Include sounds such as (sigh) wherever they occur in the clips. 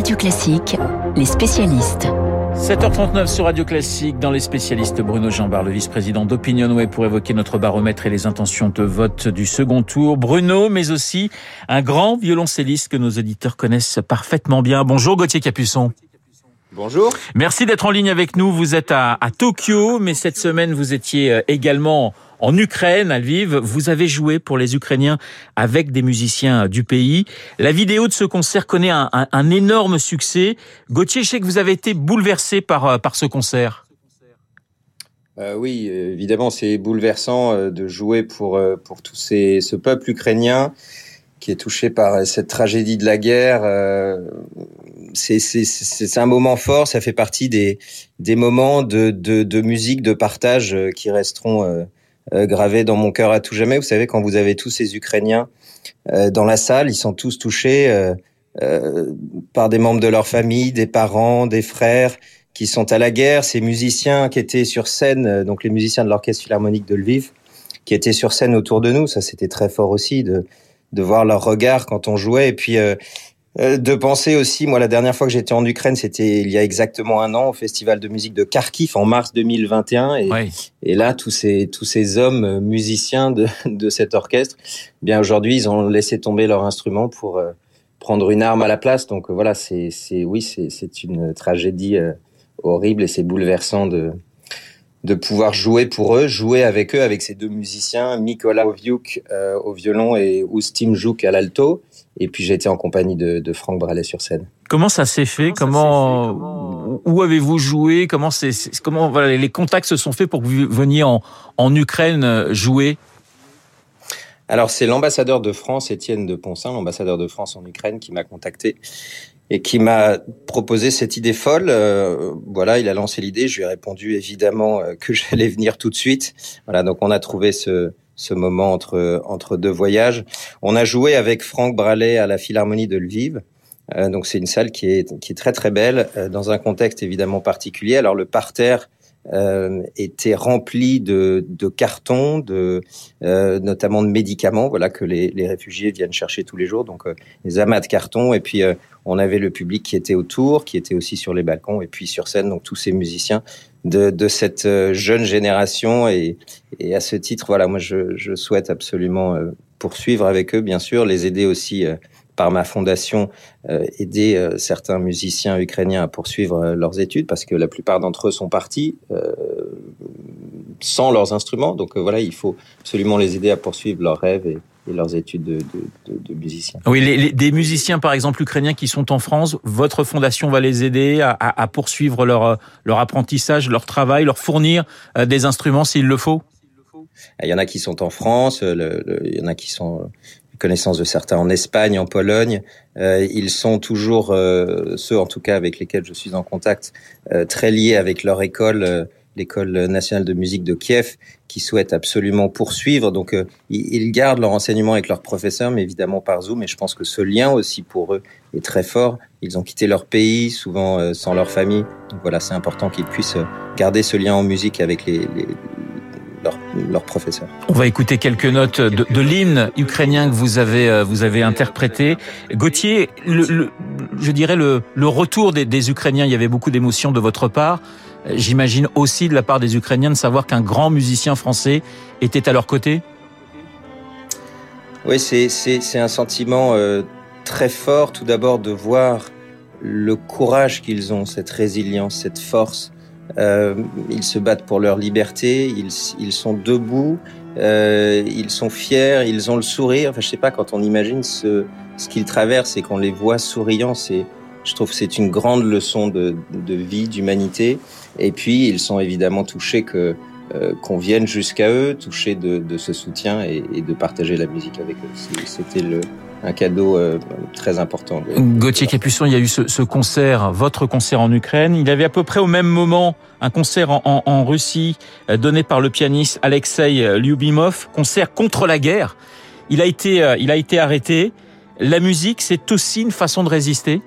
Radio Classique, les spécialistes. 7h39 sur Radio Classique, dans les spécialistes, Bruno Jambard, le vice-président d'Opinionway, pour évoquer notre baromètre et les intentions de vote du second tour. Bruno, mais aussi un grand violoncelliste que nos auditeurs connaissent parfaitement bien. Bonjour Gauthier Capuçon. Bonjour. Merci d'être en ligne avec nous. Vous êtes à, à Tokyo, mais cette semaine, vous étiez euh, également en Ukraine, à Lviv. Vous avez joué pour les Ukrainiens avec des musiciens du pays. La vidéo de ce concert connaît un, un, un énorme succès. Gauthier, je sais que vous avez été bouleversé par, euh, par ce concert. Euh, oui, évidemment, c'est bouleversant euh, de jouer pour, euh, pour tout ces, ce peuple ukrainien qui est touché par cette tragédie de la guerre. C'est un moment fort, ça fait partie des, des moments de, de, de musique, de partage qui resteront euh, gravé dans mon cœur à tout jamais. Vous savez, quand vous avez tous ces Ukrainiens euh, dans la salle, ils sont tous touchés euh, par des membres de leur famille, des parents, des frères qui sont à la guerre, ces musiciens qui étaient sur scène, donc les musiciens de l'orchestre philharmonique de Lviv, qui étaient sur scène autour de nous. Ça, c'était très fort aussi de, de voir leur regard quand on jouait. Et puis, euh, euh, de penser aussi, moi, la dernière fois que j'étais en Ukraine, c'était il y a exactement un an au Festival de musique de Kharkiv en mars 2021. Et, et là, tous ces tous ces hommes euh, musiciens de, (laughs) de cet orchestre, eh bien aujourd'hui, ils ont laissé tomber leur instrument pour euh, prendre une arme à la place. Donc voilà, c'est c'est oui, c'est c'est une tragédie euh, horrible et c'est bouleversant de de pouvoir jouer pour eux, jouer avec eux, avec ces deux musiciens, Mikola Oviuk euh, au violon et Oustim Jouk à l'alto. Et puis j'ai été en compagnie de, de Franck Bralet sur scène. Comment ça s'est fait? Comment, où avez-vous joué? Comment c'est comment voilà, les contacts se sont faits pour que vous veniez en, en Ukraine euh, jouer? Alors c'est l'ambassadeur de France, Étienne de Ponsin, l'ambassadeur de France en Ukraine, qui m'a contacté et qui m'a proposé cette idée folle. Euh, voilà, il a lancé l'idée. Je lui ai répondu évidemment euh, que (laughs) j'allais venir tout de suite. Voilà, donc on a trouvé ce, ce moment entre entre deux voyages. On a joué avec Franck Bralet à la Philharmonie de Lviv. Euh, donc c'est une salle qui est qui est très très belle euh, dans un contexte évidemment particulier. Alors le parterre euh, était rempli de, cartons, de euh, notamment de médicaments, voilà que les, réfugiés viennent chercher tous les jours. Donc euh, des amas de cartons et puis euh, on avait le public qui était autour, qui était aussi sur les balcons et puis sur scène. Donc tous ces musiciens de, cette euh, jeune génération et, à ce titre, voilà, moi je, souhaite absolument poursuivre avec eux, bien sûr, les aider aussi. Par ma fondation, euh, aider euh, certains musiciens ukrainiens à poursuivre euh, leurs études parce que la plupart d'entre eux sont partis sans leurs instruments. Donc voilà, il faut absolument les aider à poursuivre leurs rêves et, et leurs études de, de, de, de musiciens. Oui, les, les- des musiciens, par exemple, ukrainiens qui sont en France, votre fondation va les aider à, à- à poursuivre leur, leur apprentissage, leur travail, leur fournir des instruments s'il le faut? Il y en a qui sont en France, le- le- il y en a qui sont connaissance de certains en Espagne, en Pologne. Euh, ils sont toujours euh, ceux, en tout cas, avec lesquels je suis en contact, euh, très liés avec leur école, euh, l'école nationale de musique de Kiev, qui souhaitent absolument poursuivre. Donc, euh, ils, gardent leur enseignement avec leurs professeurs, mais évidemment par Zoom. Et je pense que ce lien aussi pour eux est très fort. Ils ont quitté leur pays, souvent euh, sans leur famille. Donc voilà, c'est important qu'ils puissent garder ce lien en musique avec les, les On va écouter quelques notes de, de l'hymne ukrainien que vous avez euh, vous avez interprété. Gauthier, le, le- je dirais le, le retour des, des Ukrainiens, il y avait beaucoup d'émotions de votre part. Euh, J'imagine aussi de la part des Ukrainiens de savoir qu'un grand musicien français était à leur côté. Oui, c'est un sentiment euh, très fort. Tout d'abord de voir le courage qu'ils ont, cette résilience, cette force. Euh, ils se battent pour leur liberté. Ils ils sont debout. Euh, ils sont fiers. Ils ont le sourire. Enfin, je sais pas quand on imagine ce ce qu'ils traversent et qu'on les voit souriants, c'est je trouve que c'est une grande leçon de, de vie, d'humanité. Et puis, ils sont évidemment touchés que euh, qu'on vienne jusqu'à eux, touchés de, de ce soutien et, et de partager la musique avec eux. C'était le un cadeau euh, très important. Gauthier Capuçon, il y a eu ce, ce concert, votre concert en Ukraine. Il y avait à peu près au même moment un concert en, en- en Russie euh, donné par le pianiste Alexei Lyubimov, concert contre la guerre. Il a été, euh, il a été arrêté. La musique, c'est aussi une façon de résister.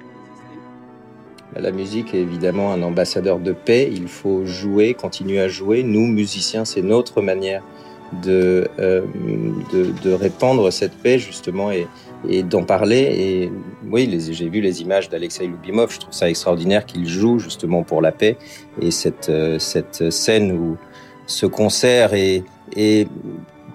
La musique est évidemment un ambassadeur de paix. Il faut jouer, continuer à jouer. Nous, musiciens, c'est notre manière de, euh, de, de répandre cette paix justement et, et d'en parler. Et oui, j'ai vu les images d'Alexei Lubimov. Je trouve ça extraordinaire qu'il joue justement pour la paix. Et cette, euh, cette scène où ce concert est, est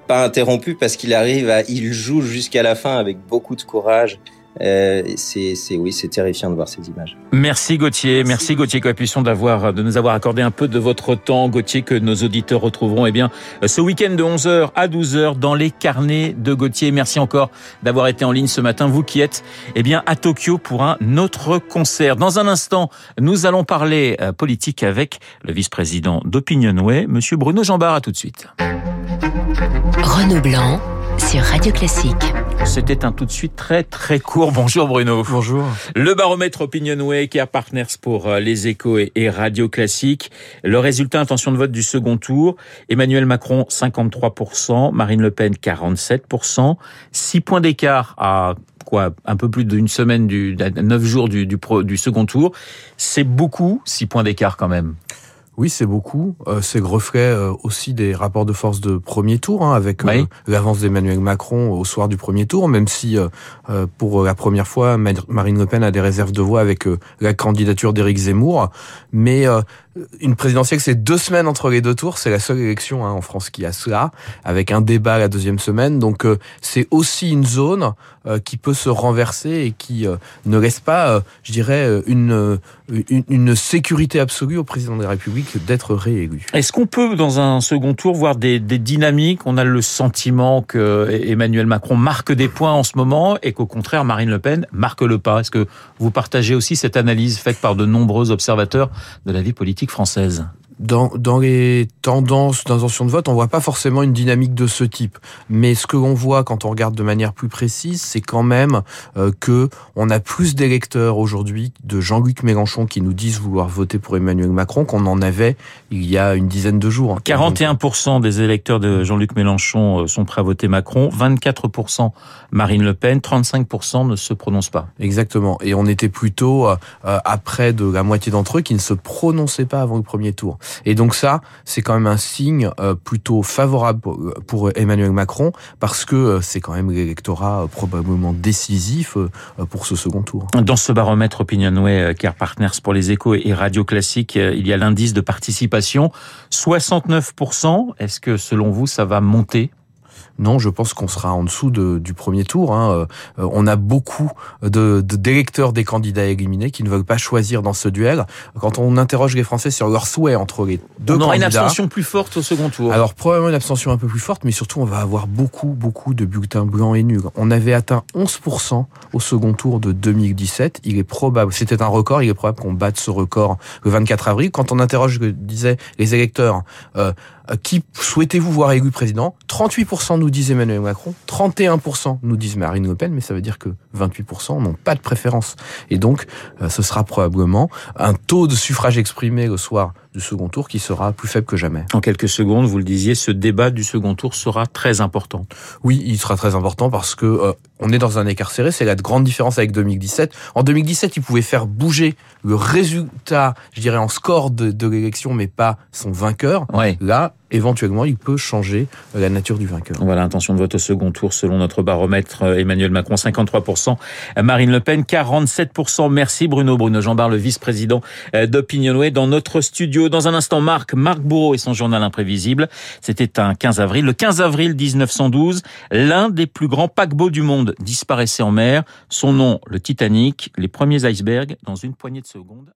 pas interrompu parce qu'il arrive à, il joue jusqu'à la fin avec beaucoup de courage. Euh, c'est, oui, c'est terrifiant de voir ces images. Merci Gauthier, merci, merci Gauthier Capuçon d'avoir, de nous avoir accordé un peu de votre temps, Gauthier, que nos auditeurs retrouveront, eh bien, ce week-end de 11h à 12h dans les carnets de Gauthier. Merci encore d'avoir été en ligne ce matin, vous qui êtes, eh bien, à Tokyo pour un autre concert. Dans un instant, nous allons parler euh, politique avec le vice-président d'Opinionway, monsieur Bruno Jambard. À tout de suite. Renaud Blanc sur Radio Classique. C'était un tout de suite très très court. Bonjour Bruno. Bonjour. Le baromètre Opinionway qui a Partners pour euh, les échos et Radio Classique. Le résultat, intention de vote du second tour. Emmanuel Macron 53%, Marine Le Pen 47%. 6 points d'écart à quoi un peu plus d'une semaine, du, 9 jours du, du, du second tour. C'est beaucoup, 6 points d'écart quand même. Oui, c'est beaucoup. Euh, c'est le reflet euh, aussi des rapports de force de premier tour, hein, avec euh, l'avance d'Emmanuel Macron au soir du premier tour, même si pour la première fois, Marine Le Pen a des réserves de voix avec la candidature d'Éric Zemmour. Mais une présidentielle, c'est deux semaines entre les deux tours. C'est la seule élection hein, en France qui a cela, avec un débat la deuxième semaine. Donc c'est aussi une zone qui peut se renverser et qui ne laisse pas, je dirais, une, une, une sécurité absolue au président de la République d'être réélu. Est-ce qu'on peut, dans un second tour, voir des, des, dynamiques? On a le sentiment que Emmanuel Macron marque des points en ce moment et qu'au contraire, Marine Le Pen marque le pas. Est-ce que vous partagez aussi cette analyse faite par de nombreux observateurs de la vie politique française dans, dans les tendances d'intention de vote, on voit pas forcément une dynamique de ce type. Mais ce que l'on voit quand on regarde de manière plus précise, c'est quand même euh, que on a plus d'électeurs aujourd'hui de Jean-Luc Mélenchon qui nous disent vouloir voter pour Emmanuel Macron qu'on en avait il y a une dizaine de jours. 41% des électeurs de Jean-Luc Mélenchon euh, sont prêts à voter Macron, 24% Marine Le Pen, 35% ne se prononcent pas. Exactement. Et on était plutôt euh, à près de la moitié d'entre eux qui ne se prononçaient pas avant le premier tour. Et donc ça, c'est quand même un signe euh, plutôt favorable pour Emmanuel Macron parce que euh, c'est quand même l'électorat euh, probablement décisif pour ce second tour. Dans ce baromètre Opinionway Care Partners pour les échos et Radio Classique, il y a l'indice de participation 69%. Est-ce que selon vous, ça va monter? Non, je pense qu'on sera en dessous de, du premier tour. Hein. Euh, on a beaucoup de, d'électeurs des candidats éliminés qui ne veulent pas choisir dans ce duel. Quand on interroge les Français sur leur souhait entre les deux on aura une abstention plus forte au second tour. Alors probablement une abstention un peu plus forte, mais surtout on va avoir beaucoup, beaucoup de bulletins blancs et nuls. On avait atteint 11% au second tour de 2017. Il est probable, c'était un record, il est probable qu'on batte ce record le 24 avril. Quand on interroge, disait les électeurs, euh, qui souhaitez-vous voir élu président? 38% nous disent Emmanuel Macron, 31% nous disent Marine Le Pen, mais ça veut dire que 28% n'ont pas de préférence. Et donc, euh, ce sera probablement un taux de suffrage exprimé le soir du second tour qui sera plus faible que jamais. En quelques secondes, vous le disiez, ce débat du second tour sera très important. Oui, il sera très important parce que euh, on est dans un écart serré. C'est la grande différence avec 2017. En 2017, il pouvait faire bouger le résultat, je dirais, en score de, de l'élection, mais pas son vainqueur. Ouais. Là, éventuellement, il peut changer la nature du vainqueur. Voilà, intention de vote au second tour selon notre baromètre. Euh, Emmanuel Macron, 53%. Marine Le Pen, 47%. Merci Bruno. Bruno Jambard, le vice-président euh, d'Opinionway dans notre studio. Dans un instant, Marc, Marc Bourreau et son journal imprévisible. C'était un 15 avril. Le 15 avril 1912, l'un des plus grands paquebots du monde disparaissait en mer. Son nom, le Titanic. Les premiers icebergs dans une poignée de secondes.